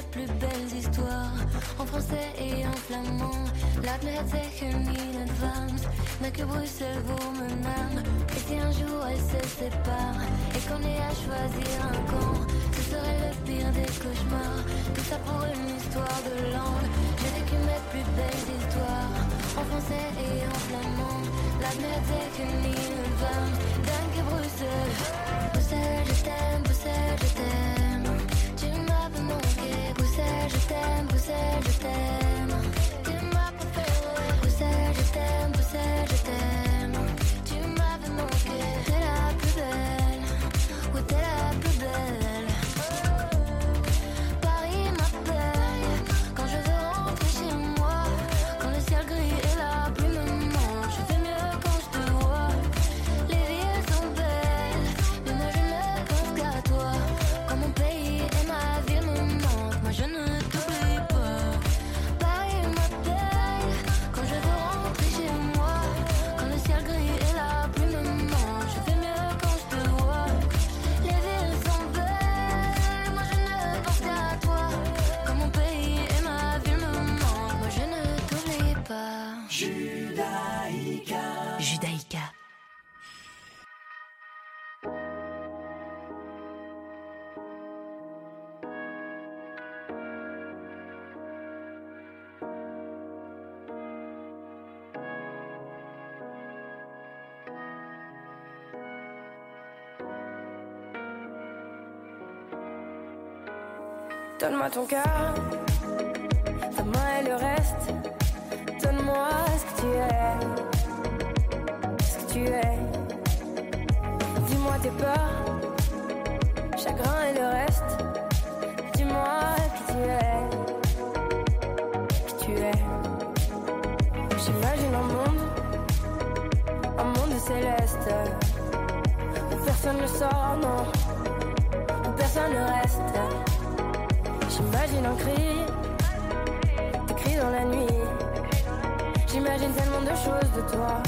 Mes plus belles histoires en français et en flamand. Laat me het zeggen in het mais que Bruxelles vaut mon âme. Et si un jour elles se séparent et qu'on ait à choisir un camp, ce serait le pire des cauchemars. Tout ça pour une histoire de langue. J'ai vécu mes plus belles histoires en français et en flamand. Laat me het zeggen in het Vlaams, dank Bruxelles. Bruxelles, je t'aime, Bruxelles, je t'aime. Tu m'avais manqué, Bruxelles, je t'aime, je t'aime. Tu ma préférée, je t'aime, je t'aime. Donne-moi ton cœur, ta main et le reste. Donne-moi ce que tu es, ce que tu es. Dis-moi tes peurs, chagrin et le reste. Dis-moi qui tu es, qui tu es. J'imagine un monde, un monde céleste. Où personne ne sort, non, où personne ne reste. J'imagine un cri, des cris dans la nuit. J'imagine tellement de choses de toi.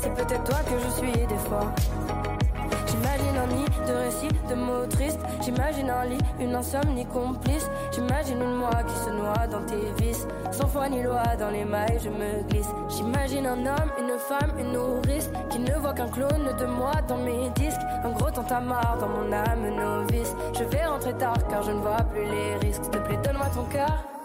C'est peut-être toi que je suis des fois. J'imagine un nid de récits, de mots tristes. J'imagine un lit, une insomnie complice. J'imagine une moi qui se noie dans tes vices. Sans foi ni loi, dans les mailles, je me glisse. J'imagine un homme, une femme, une nourrice. Ne voit qu'un clone de moi dans mes disques. Un gros tantamar dans mon âme novice. Je vais rentrer tard car je ne vois plus les risques. S'il te donne-moi ton cœur.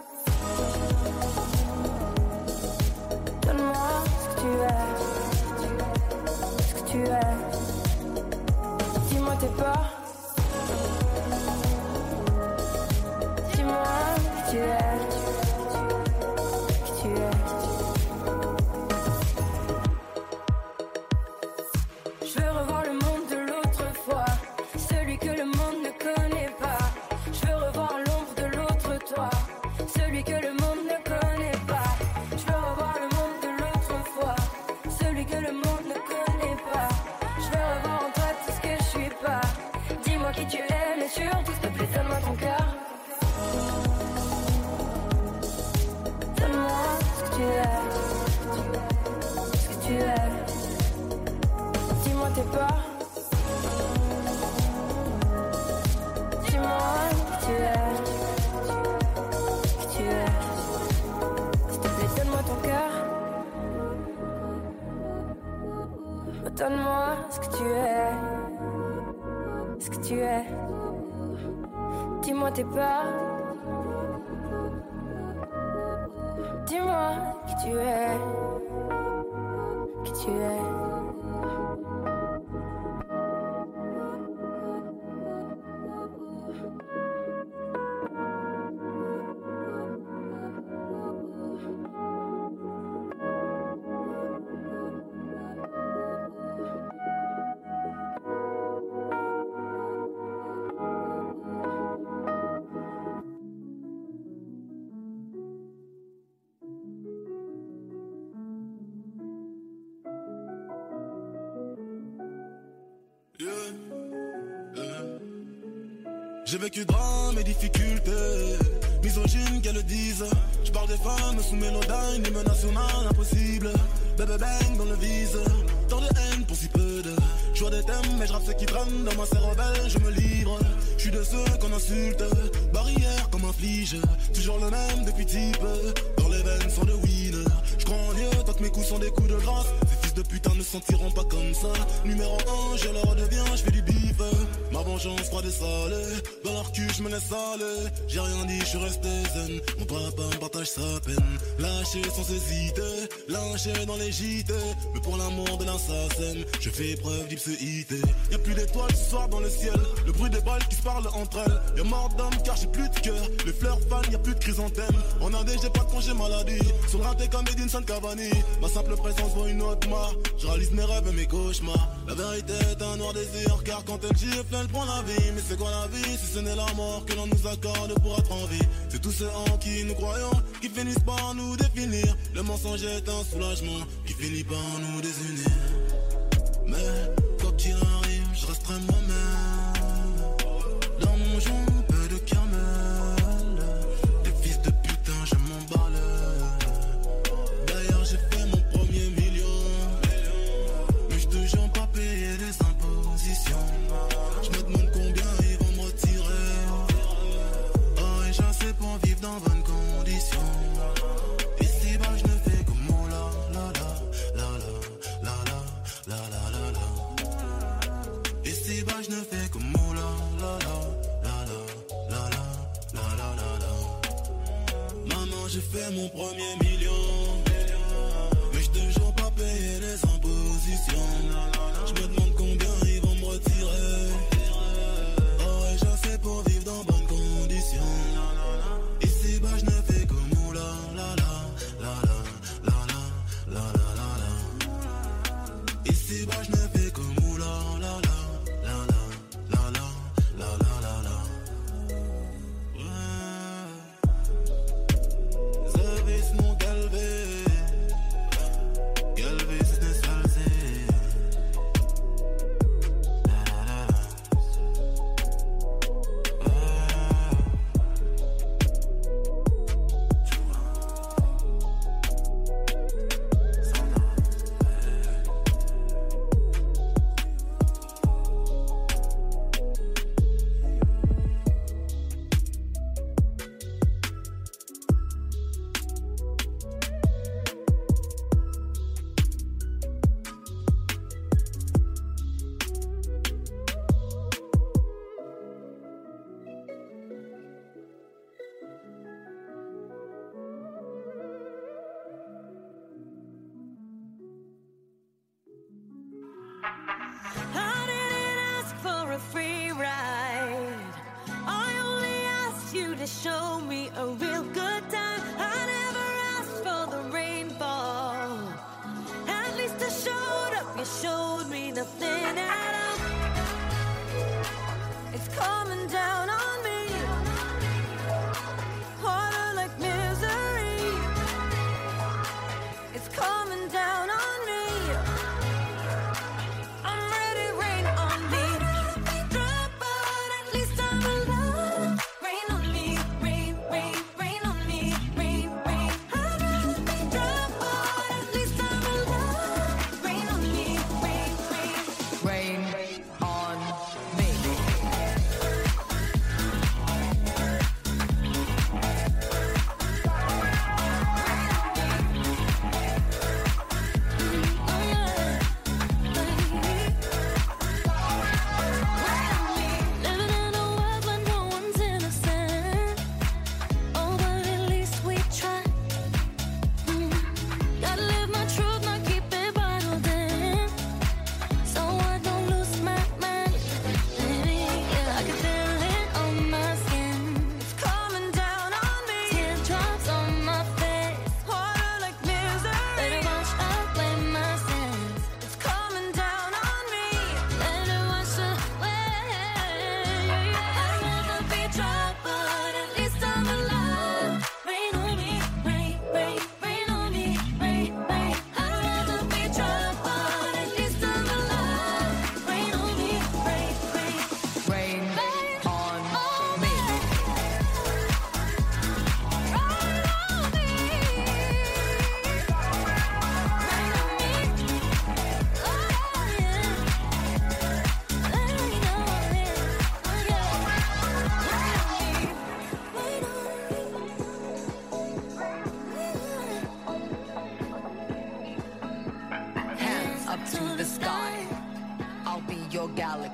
Qui tu es. Qui tu es. Vécu drame et difficultés, misogyne qu'elles le disent. Je parle des femmes sous mélodyne, hymne national impossible. Bébé bang dans le vise, tant de haine pour si peu de. Je vois des thèmes, mais je rappe ce qui traîne dans ma cervelle, je me livre. Je suis de ceux qu'on insulte, barrière comme un flige. Toujours le même depuis type, dans les veines sont de winner. Je crois en Dieu, tant que mes coups sont des coups de grâce. Ces fils de putain ne sentiront pas comme ça. Numéro 1, je leur redeviens, je fais du vengeance froide et salée, dans leur cul je me laisse aller. J'ai rien dit, je suis resté zen. Mon papa me partage sa peine. Lâché sans hésiter, lâché dans les JT. Mais pour l'amour de l'assassin, je fais preuve d'ipséité. Y'a plus d'étoiles ce soir dans le ciel. Le bruit des balles qui se parlent entre elles. Y'a mort d'homme car j'ai plus de cœur. Les fleurs fanent, y'a plus de chrysanthème. En Inde, j'ai pas de congé maladie. Sur le raté comme Edinson Cavani. Ma simple présence vaut une autre marque. Je réalise mes rêves et mes cauchemars. La vérité est un noir désir car quand elle gifle, elle prend la vie. Mais c'est quoi la vie si ce n'est la mort que l'on nous accorde pour être en vie? C'est tous ceux en qui nous croyons qui finissent par nous définir. Le mensonge est un soulagement qui finit par nous désunir. Me nothing at all. It's coming down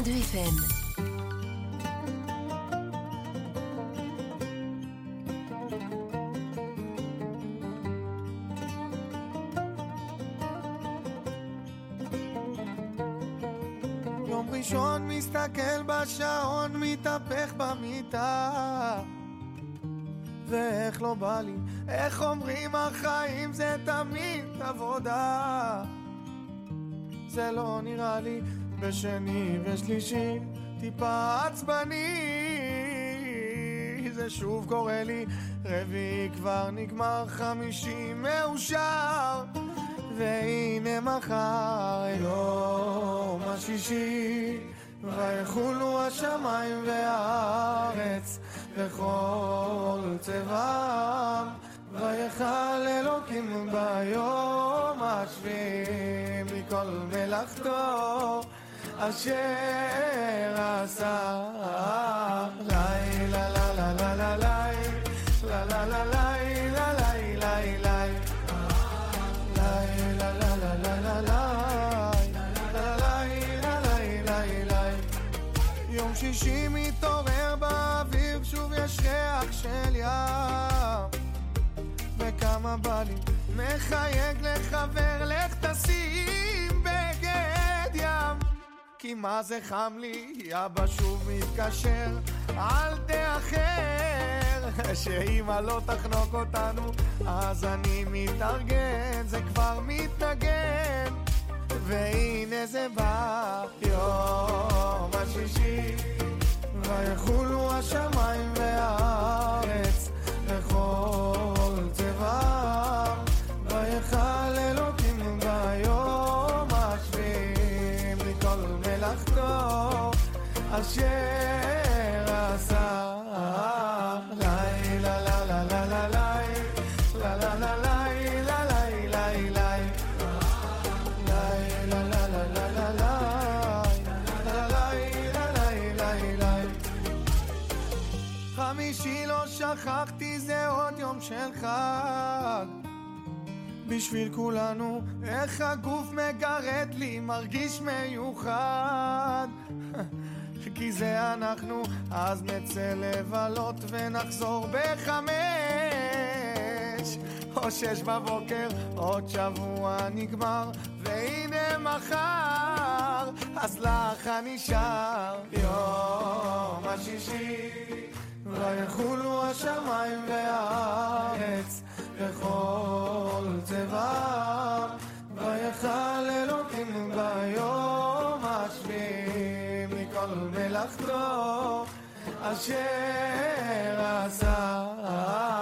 90.2 FM. יום ראשון מסתכל בשעון, מתהפך במיטה. ואיך לא בא לי, איך אומרים החיים זה תמיד עבודה. זה לא נראה לי בשני ושלישי, טיפה עצבני. זה שוב קורה לי, רביעי כבר נגמר, חמישי מאושר. והנה מחר יום השישי ויחולו השמיים והארץ וכל צבעם ויכל אלוקים ביום השביעי מכל מלאכתו אשר עשה לילה לה לה לה לה לה לה לה לה לה לה לה לה יום שישי מתעורר באוויר, שוב יש ריח של ים. וכמה בא לי, מחייג לחבר, לך תשים. כי מה זה חם לי, אבא שוב מתקשר, אל תאחר, שאמא לא תחנוק אותנו, אז אני מתארגן, זה כבר מתנגן, והנה זה בא, יום השישי, ויחולו השמיים והארץ, וכל צבעם, ויכל אשר עשה. לא שכחתי זה עוד יום של חג בשביל כולנו איך הגוף מגרד לי מרגיש מיוחד כי זה אנחנו אז נצא לבלות ונחזור בחמש. או שש בבוקר, עוד שבוע נגמר, והנה מחר, אז לך נשאר יום השישי, ויחולו השמיים והארץ, וכל צבעם, ויכל אלוקים ביום לחתור אשר עשה.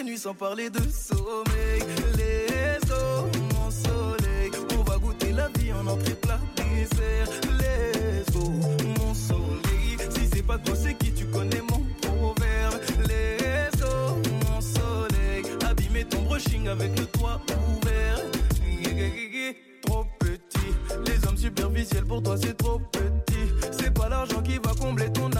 S'amuser jour et nuit sans parler de sommeil. Let's go, mon soleil. On va goûter la vie en entrée plat dessert. Let's go, mon soleil. Si c'est pas toi, c'est qui tu connais mon proverbe. Let's go, mon soleil. Abîmer ton brushing avec le toit ouvert. Trop petit. Les hommes superficiels pour toi, c'est trop petit. C'est pas l'argent qui va combler ton appétit.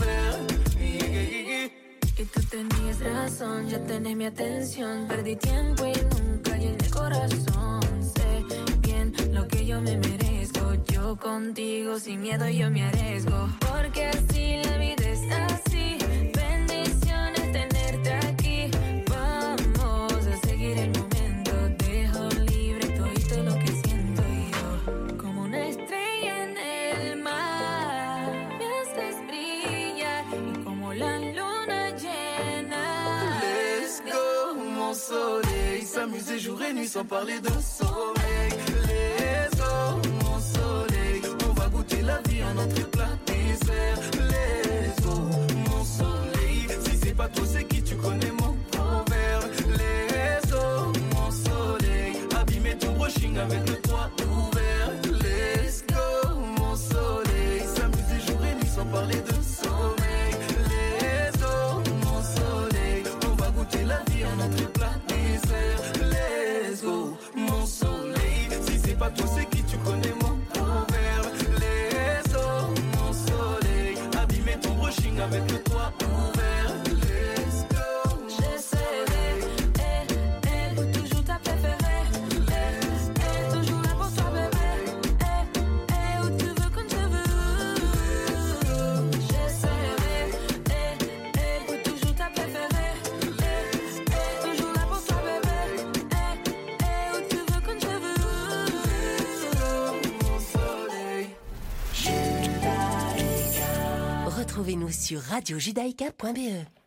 Tenías razón, ya tenés mi atención. Perdí tiempo y nunca llené corazón. Sé bien lo que yo me merezco. Yo contigo sin miedo yo me arriesgo. Porque así la vida es así. S'amuser jour et nuit sans parler de sommeil. Let's go, mon soleil. On va goûter la vie en entrée plat dessert. Let's go, mon soleil. Si c'est pas toi, c'est qui tu connais sur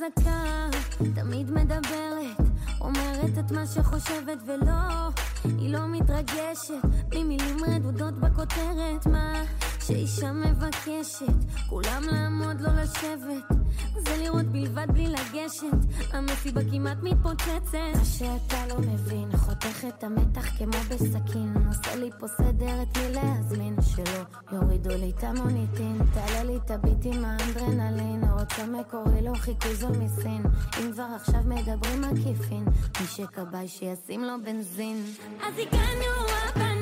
חזקה, תמיד מדברת, אומרת את מה שחושבת ולא, היא לא מתרגשת, ממילים רדודות בכותרת, מה? אוקיי. שאישה מבקשת, כולם לעמוד לא לשבת. זה לראות בלבד בלי לגשת, המסיבה כמעט מתפוצצת. מה שאתה לא מבין, חותך את המתח כמו בסכין. עושה לי פה סדר את מי להזמין, שלא יורידו לי את המוניטין. תעלה לי את הביט עם האנדרנלין, רוצה מקורי לא חיכו זו מסין. אם כבר עכשיו מדברים עקיפין, מי שכבאי שישים לו בנזין. אז הגענו הבנים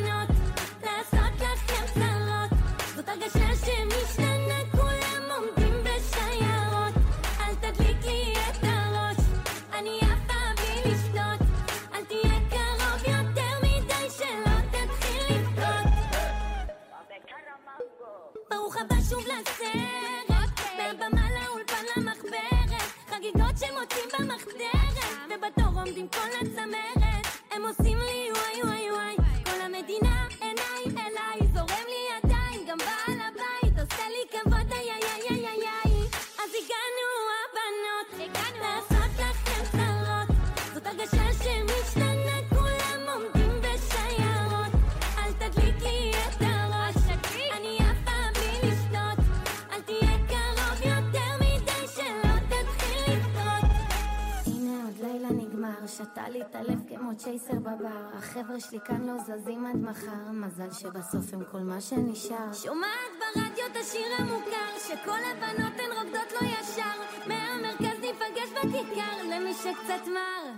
ניסתה להתעלף כמו צ'ייסר בבר. החבר'ה שלי כאן לא זזים עד מחר. מזל שבסוף הם כל מה שנשאר. שומעת ברדיו את השיר המוכר שכל הבנות הן רוקדות לא ישר. מהמרכז ניפגש בכיכר למי שקצת מר.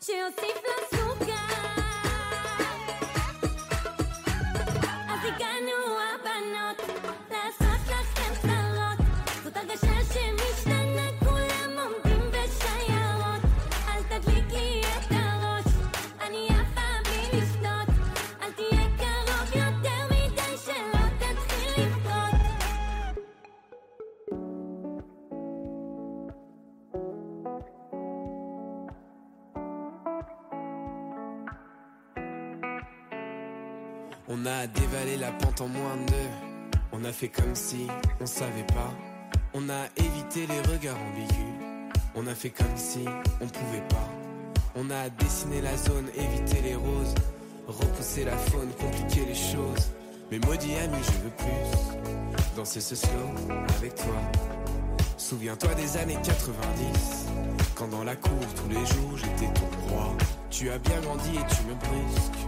שיוסיף לסוכר a dévalé la pente en moins de deux. On a fait comme si on savait pas. On a évité les regards ambigus. On a fait comme si on pouvait pas. On a dessiné la zone, évité les roses. Repousser la faune, compliquer les choses. Mais maudit ami, je veux plus. Danser ce slow avec toi. Souviens-toi des années 90. Quand dans la cour, tous les jours, j'étais ton roi. Tu as bien grandi et tu me brusques.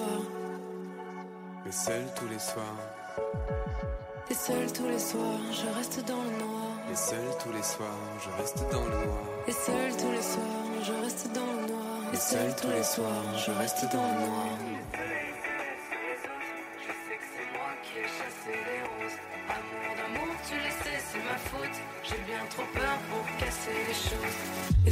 Mais seul tous les soirs. Et seul tous les soirs, je reste dans le noir. Et seul tous les soirs, je reste dans le noir. Et seul tous les soirs, je reste dans le noir. Et seul tous les soirs, je reste dans le noir. Je sais que c'est moi qui ai chassé les roses. Amour d'amour, tu le sais, c'est ma faute. J'ai bien trop peur pour casser les choses.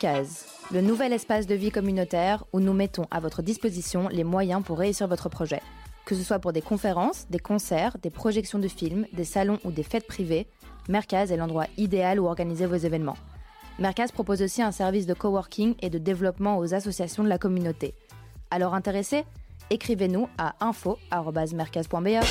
Mercaz, le nouvel espace de vie communautaire où nous mettons à votre disposition les moyens pour réussir votre projet. Que ce soit pour des conférences, des concerts, des projections de films, des salons ou des fêtes privées, Mercaz est l'endroit idéal où organiser vos événements. Mercaz propose aussi un service de coworking et de développement aux associations de la communauté. Alors intéressé Écrivez-nous à info.mercaz.be.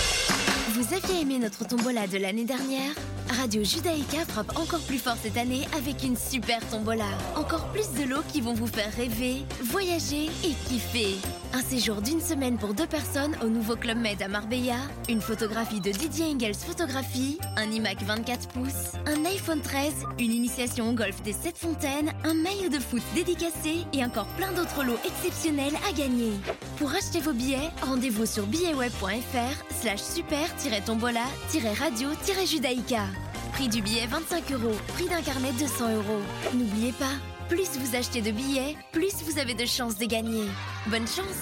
Vous aviez aimé notre tombola de l'année dernière? Radio Judaïka frappe encore plus fort cette année avec une super tombola. Encore plus de lots qui vont vous faire rêver, voyager et kiffer. Un séjour d'une semaine pour deux personnes au nouveau Club Med à Marbella, une photographie de Didier Engels Photographie, un iMac 24 pouces, un iPhone 13, une initiation au golf des 7 fontaines, un maillot de foot dédicacé et encore plein d'autres lots exceptionnels à gagner. Pour acheter vos billets, rendez-vous sur billetweb.fr slash super-tombola-radio-judaïka. Prix du billet 25 euros, prix d'un carnet 200 euros. N'oubliez pas, plus vous achetez de billets, plus vous avez de chances de gagner. Bonne chance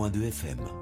90.2 FM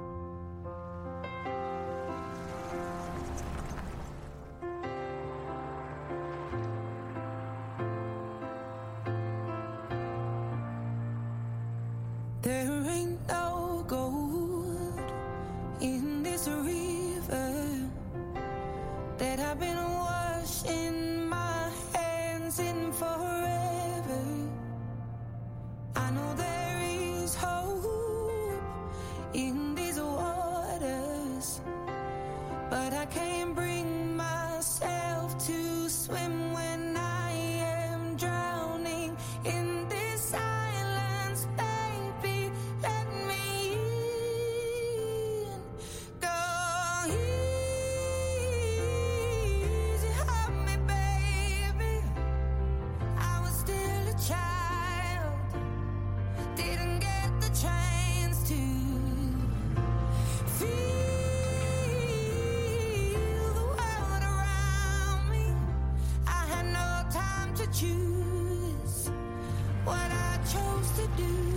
do.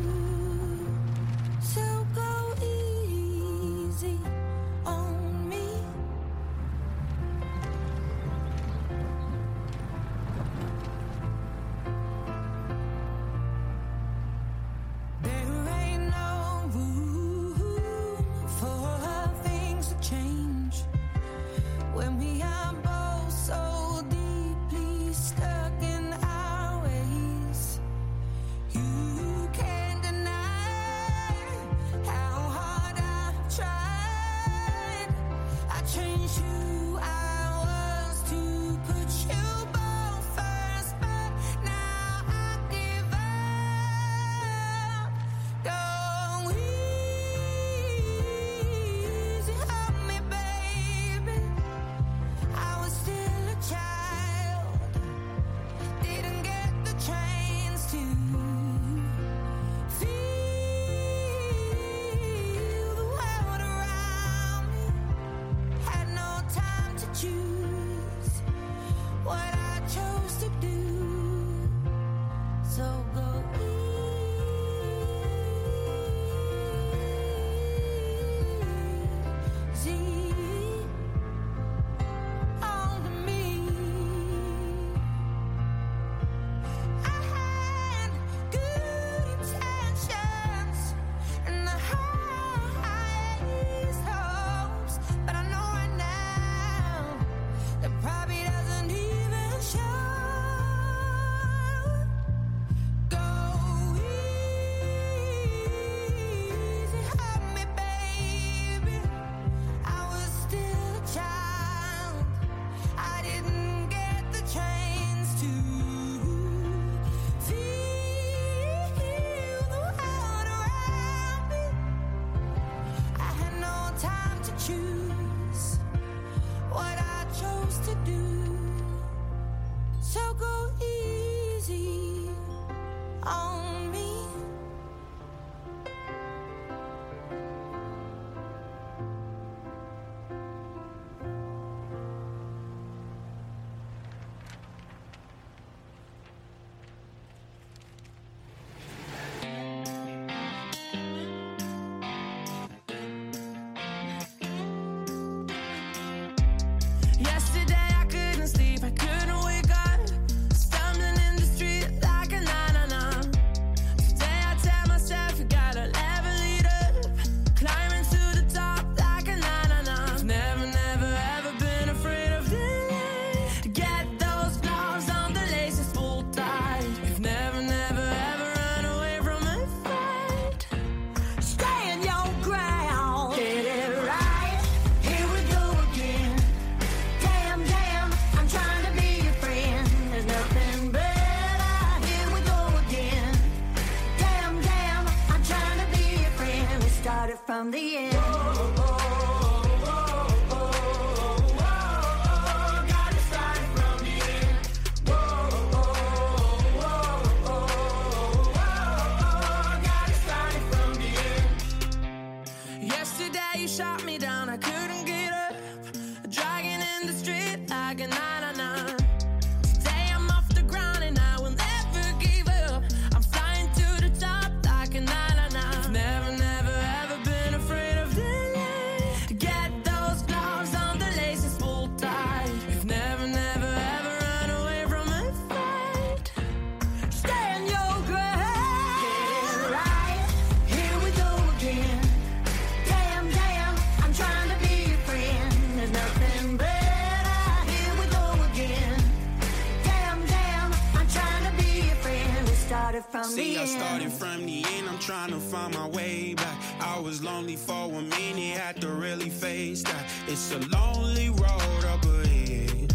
From See, the I started from the end, I'm trying to find my way back. I was lonely for a minute, had to really face that. It's a lonely road up ahead.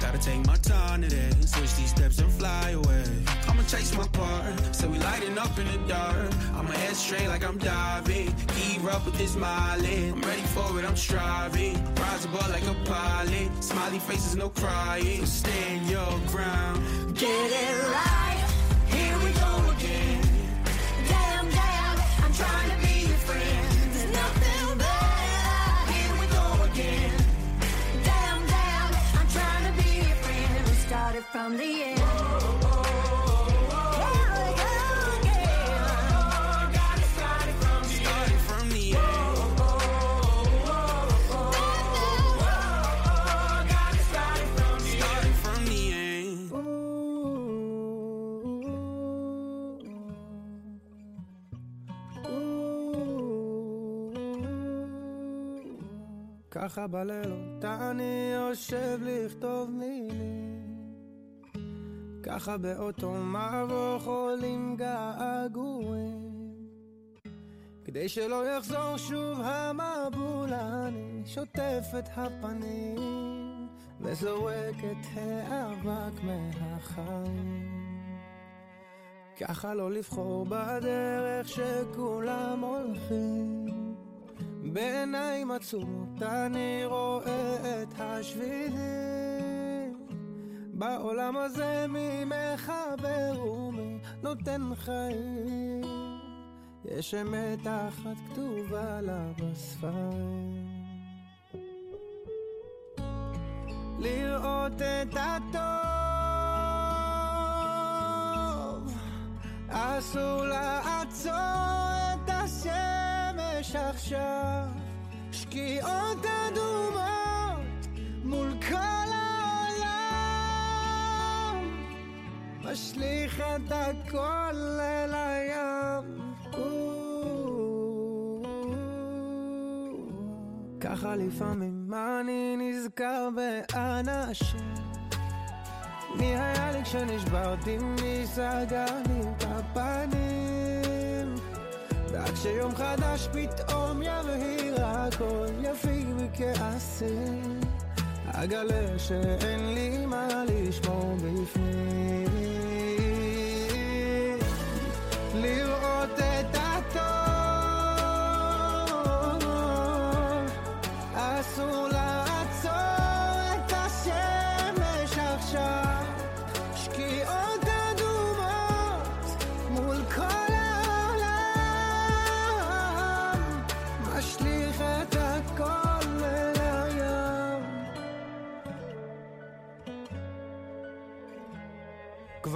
Gotta take my time today, switch these steps and fly away. I'ma chase my part, so we lighting up in the dark. I'ma head straight like I'm diving. Keep up with this mileage. I'm ready for it, I'm striving. Rise above like a pilot. Smiley faces, no crying. Stand your ground. Get it right. started from the Started from the end. ככה בלילות אני יושב לכתוב מילים ככה באותו מבוך עולים געגועים. כדי שלא יחזור שוב המבול אני שוטף את הפנים וזורק את האבק מהחיים. ככה לא לבחור בדרך שכולם הולכים. בעיניים עצומות אני רואה את השבילים בעולם הזה מי מחבר ומי נותן חיים? יש אמת אחת כתובה לה בספרים. לראות את הטוב אסור לעצור את השמש עכשיו. שקיעות אדומות משליך את הכל אל הים. ככה לפעמים אני נזכר באנשים. מי היה לי כשנשברתי, מי סגר לי את הפנים? ועד שיום חדש פתאום יבהיר הכל יפיג מכעסים אגלה שאין לי מה לשמור בפנים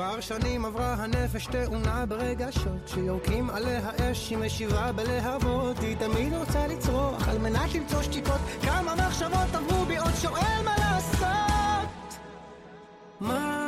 כבר שנים עברה הנפש תאונה ברגשות שיורקים עליה אש היא משיבה בלהבות. היא תמיד רוצה לצרוח על מנת למצוא שתיקות. כמה מחשבות עברו בי עוד שואל מה לעשות. מה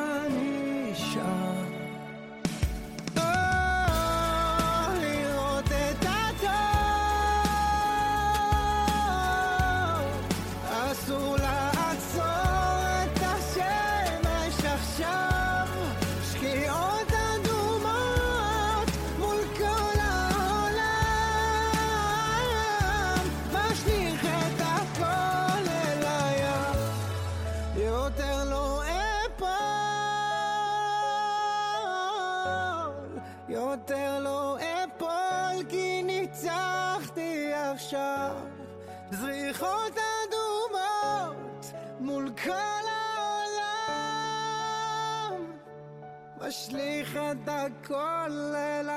da colle la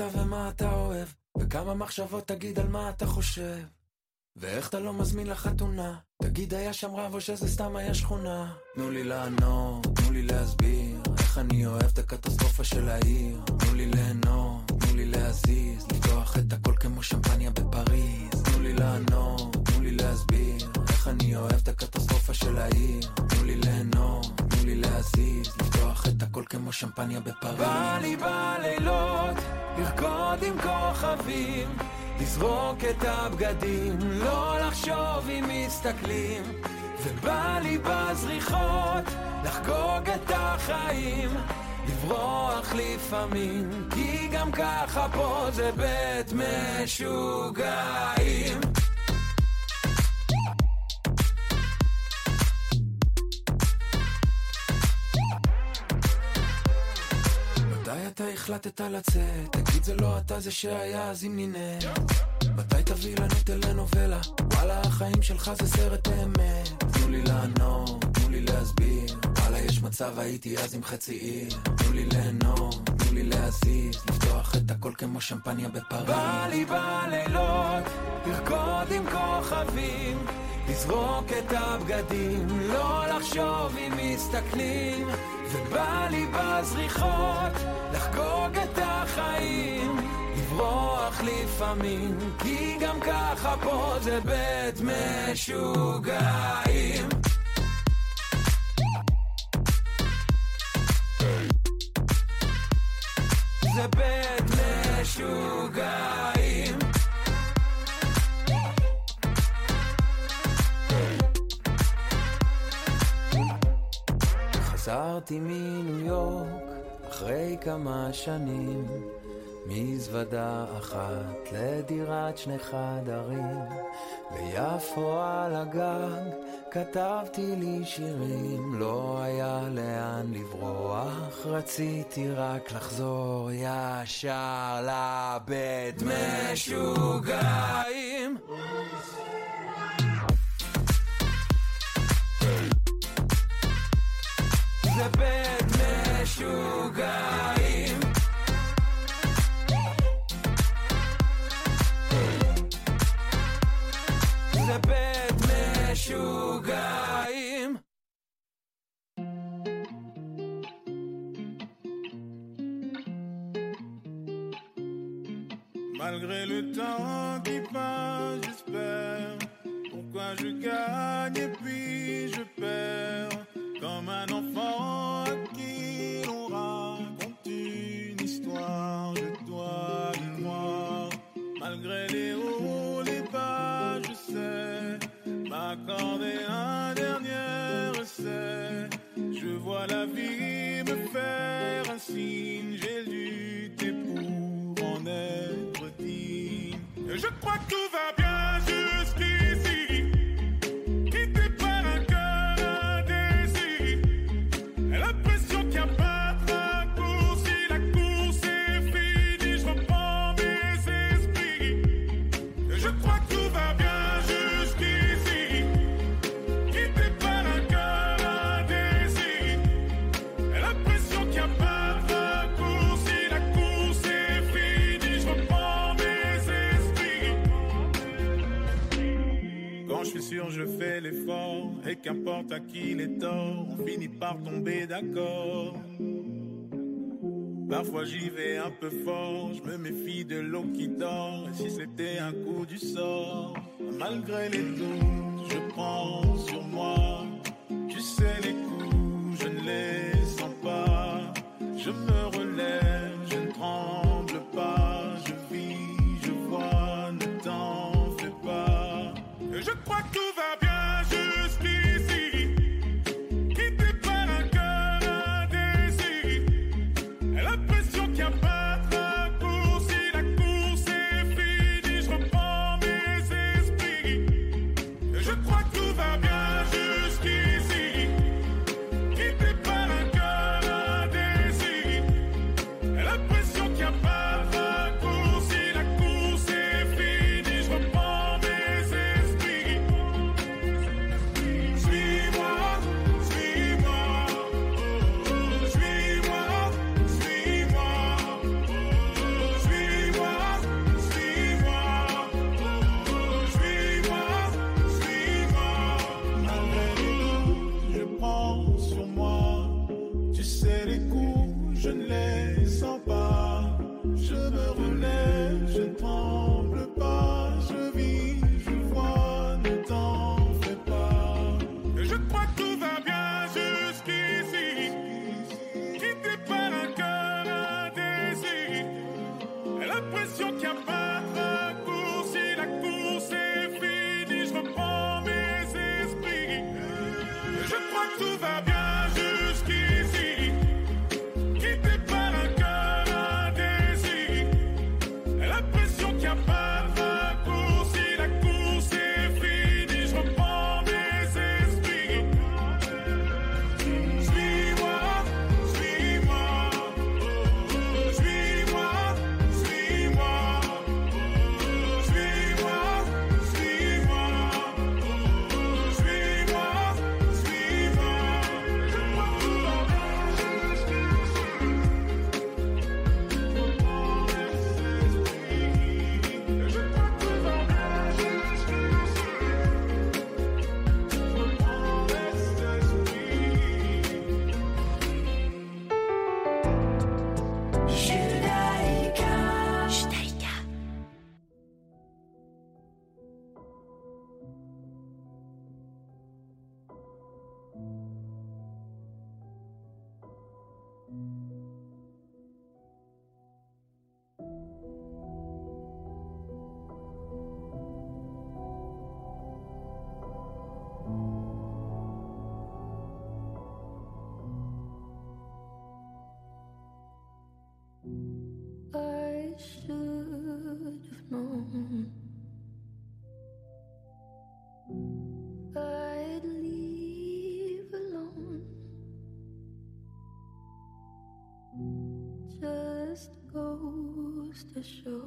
אתה ומה אתה אוהב, וכמה מחשבות תגיד על מה אתה חושב. ואיך אתה לא מזמין לחתונה, תגיד היה שם רב או שזה סתם היה שכונה. תנו לי לענות, תנו לי להסביר, איך אני אוהב את הקטסטרופה של העיר. תנו לי ליהנות, תנו לי להזיז, לפתוח את הכל כמו שמפניה בפריז. תנו לי לענות, תנו לי להסביר, איך אני אוהב את הקטסטרופה של העיר. תנו לי ליהנות, תנו לי להזיז, לפתוח את הכל כמו שמפניה בפריז. בא לי בלילות, לרקוד עם כוכבים, לזרוק את הבגדים, לא לחשוב אם מסתכלים. ובא לי בזריחות, לחגוג את החיים, לברוח לפעמים, כי גם ככה פה זה בית משוגעים. אתה החלטת לצאת? תגיד זה לא אתה זה שהיה אז אם נינא מתי תביא לנו טלנובלה? וואלה החיים שלך זה סרט אמת. תנו לי לענות, תנו לי להסביר. וואלה יש מצב הייתי אז עם חצי עיר. תנו לי ליהנות, תנו לי להזיז. לפתוח את הכל כמו שמפניה בפריז. בא לי בלילות לרקוד עם כוכבים לזרוק את הבגדים, לא לחשוב אם מסתכלים ובא לי בזריחות לחגוג את החיים לברוח לפעמים כי גם ככה פה זה בית משוגעים. זה בית משוגעים חזרתי מניו יורק אחרי כמה שנים מזוודה אחת לדירת שני חדרים ביפו על הגג כתבתי לי שירים לא היה לאן לברוח רציתי רק לחזור ישר לבית משוגעים זה בית משוגעים זה בית משוגעים Malgré le temps qui passe, j'espère. Pourquoi je gagne et puis je perds. Un enfant qui l'on raconte une histoire de toi et moi. Malgré les hauts, les bas, je sais m'accorder un dernier essai. Je vois la vie me faire un signe, j'ai lutté pour en être digne. Je crois que et qu'importe à qui les torts, on finit par tomber d'accord. Parfois j'y vais un peu fort, je me méfie de l'eau qui dort, et si c'était un coup du sort, malgré les doutes, je prends sur moi, tu sais les coups show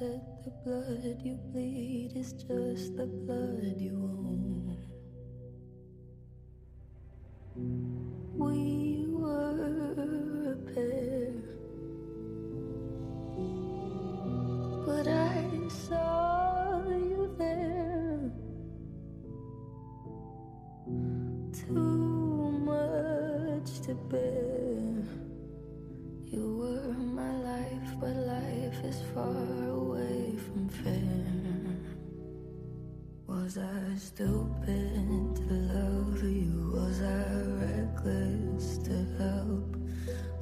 that the blood you bleed is just the blood you own. We were a pair, but I saw you there. Too much to bear. far away from fair. Was I stupid to love you? Was I reckless to help?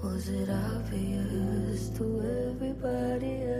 Was it obvious to everybody else?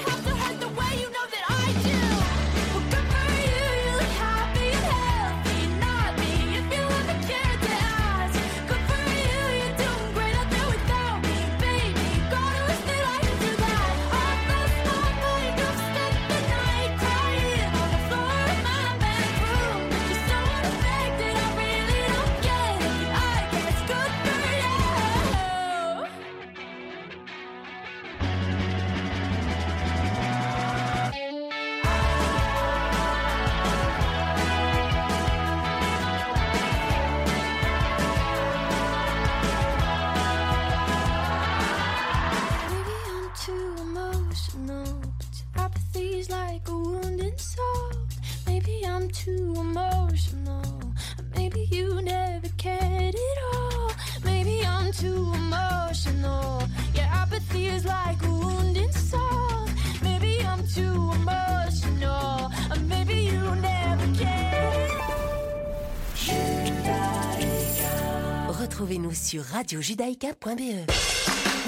radiojudaïka.be.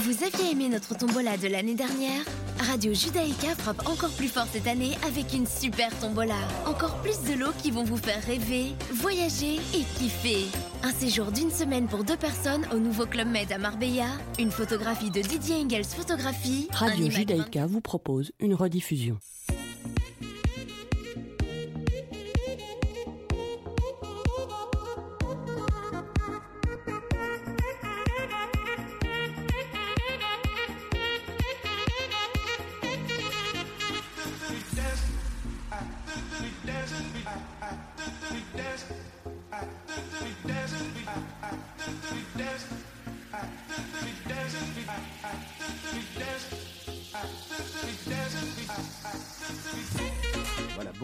Vous aviez aimé notre tombola de l'année dernière? Radio Judaïka frappe encore plus fort cette année avec une super tombola. Encore plus de lots qui vont vous faire rêver, voyager et kiffer. Un séjour d'une semaine pour deux personnes au nouveau Club Med à Marbella, une photographie de Didier Engels Photographie, Radio Judaïka vous propose une rediffusion.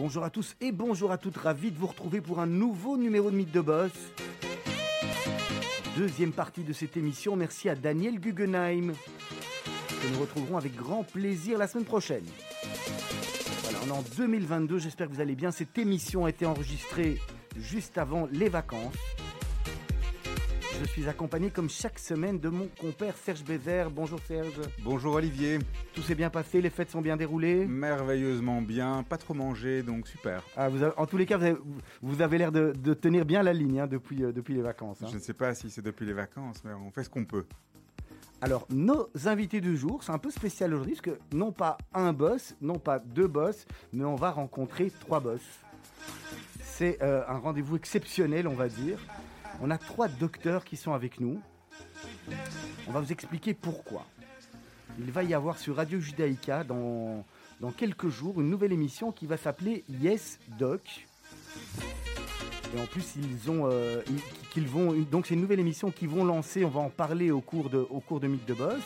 Bonjour à tous et bonjour à toutes, ravi de vous retrouver pour un nouveau numéro de Mythe de Boss. Deuxième partie de cette émission, merci à Daniel Guggenheim, que nous retrouverons avec grand plaisir la semaine prochaine. Voilà, On est en 2022, j'espère que vous allez bien. Cette émission a été enregistrée juste avant les vacances. Je suis accompagné comme chaque semaine de mon compère Serge Bézère. Bonjour Serge. Bonjour Olivier. Tout s'est bien passé, les fêtes sont bien déroulées Merveilleusement bien, pas trop mangé, donc super. Ah, vous avez- en tous les cas, vous avez, vous avez l'air de, de tenir bien la ligne hein, depuis, euh, depuis les vacances. hein. Je ne sais pas si c'est depuis les vacances, mais on fait ce qu'on peut. Alors, nos invités du jour, c'est un peu spécial aujourd'hui, parce que non pas un boss, non pas deux boss, mais on va rencontrer trois boss. C'est euh, un rendez-vous exceptionnel, on va dire. On a trois docteurs qui sont avec nous. On va vous expliquer pourquoi. Il va y avoir sur Radio Judaïka dans, quelques jours une nouvelle émission qui va s'appeler Yes Doc. Et en plus, ils ont, euh, ils- qu'ils vont, donc c'est une nouvelle émission qu'ils vont lancer. On va en parler au cours de, au cours de Mythe de Boss.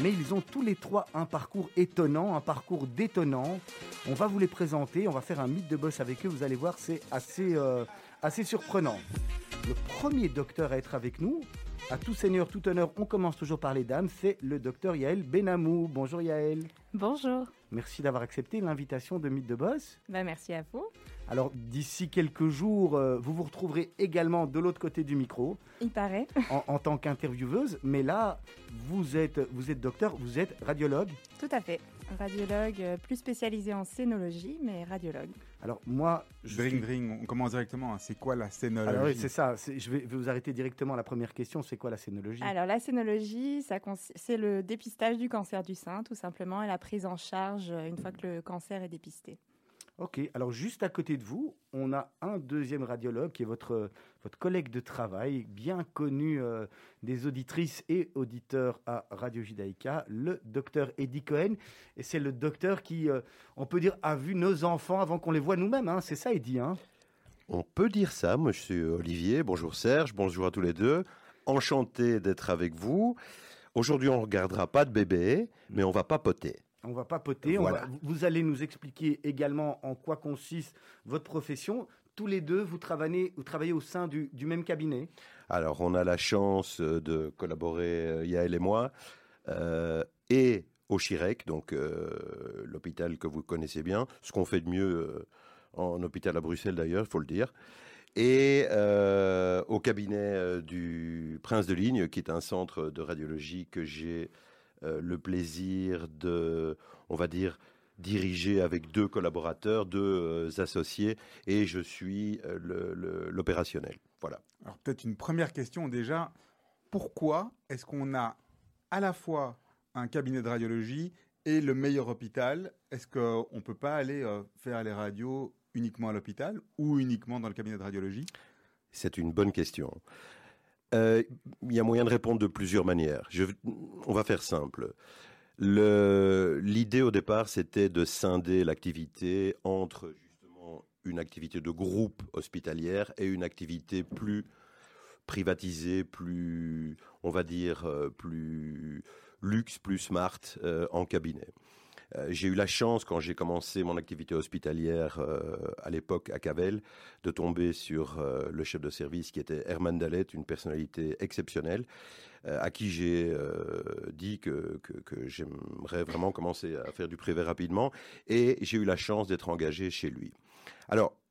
Mais ils ont tous les trois un parcours étonnant, un parcours détonnant. On va vous les présenter. On va faire un Mythe de Boss avec eux. Vous allez voir, c'est assez, euh, assez surprenant. Le premier docteur à être avec nous, à tout seigneur, tout honneur, on commence toujours par les dames, c'est le docteur Yael Benamou. Bonjour Yael. Bonjour. Merci d'avoir accepté l'invitation de Mythe de Boss. Bah, merci à vous. Alors, d'ici quelques jours, euh, vous vous retrouverez également de l'autre côté du micro Il paraît. en, en tant qu'intervieweuse. Mais là, vous êtes, vous êtes docteur, vous êtes radiologue. Tout à fait. Radiologue euh, plus spécialisé en scénologie, mais radiologue. Alors, moi, je Dring suis- dring, on commence directement. hein. C'est quoi la scénologie Alors oui, c'est ça. Je vais vous arrêter directement à la première question. C'est quoi la scénologie? Alors, la scénologie, c'est le dépistage du cancer du sein, tout simplement, et la prise en charge euh, une fois que le cancer est dépisté. Ok, alors juste à côté de vous, on a un deuxième radiologue qui est votre, votre collègue de travail, bien connu euh, des auditrices et auditeurs à Radio Judaïka, le docteur Eddie Cohen. Et c'est le docteur qui, euh, on peut dire, a vu nos enfants avant qu'on les voit nous-mêmes. hein. C'est ça, Eddie hein? On peut dire ça. Moi, je suis Olivier. Bonjour Serge. Bonjour à tous les deux. Enchanté d'être avec vous. Aujourd'hui, on ne regardera pas de bébé, mais on va papoter. On va papoter. on Voilà. va- vous allez nous expliquer également en quoi consiste votre profession. Tous les deux, vous travaillez, vous travaillez au sein du, du même cabinet. Alors, on a la chance euh, de collaborer, euh, Yael et moi, euh, et au Chirec, donc euh, l'hôpital que vous connaissez bien, ce qu'on fait de mieux euh, en hôpital à Bruxelles d'ailleurs, il faut le dire, et euh, au cabinet du Prince de Ligne, qui est un centre de radiologie que j'ai euh, le plaisir de, on va dire, diriger avec deux collaborateurs, deux euh, associés, et je suis euh, l'opérationnel. Voilà. Alors peut-être une première question déjà. Pourquoi est-ce qu'on a à la fois un cabinet de radiologie et le meilleur hôpital? Est-ce qu'on ne peut pas aller euh, faire les radios uniquement à l'hôpital ou uniquement dans le cabinet de radiologie? C'est une bonne question. Euh, Il y a moyen de répondre de plusieurs manières. On va faire simple. Le- L'idée au départ, c'était de scinder l'activité entre justement une activité de groupe hospitalière et une activité plus privatisée, plus, on va dire, euh, plus luxe, plus smart euh, en cabinet. Euh, j'ai eu la chance, quand j'ai commencé mon activité hospitalière euh, à l'époque à Cavel, de tomber sur euh, le chef de service qui était Herman Dallet, une personnalité exceptionnelle, à qui j'ai dit que, que, que j'aimerais vraiment commencer à faire du privé rapidement. Et j'ai eu la chance d'être engagé chez lui. Alors,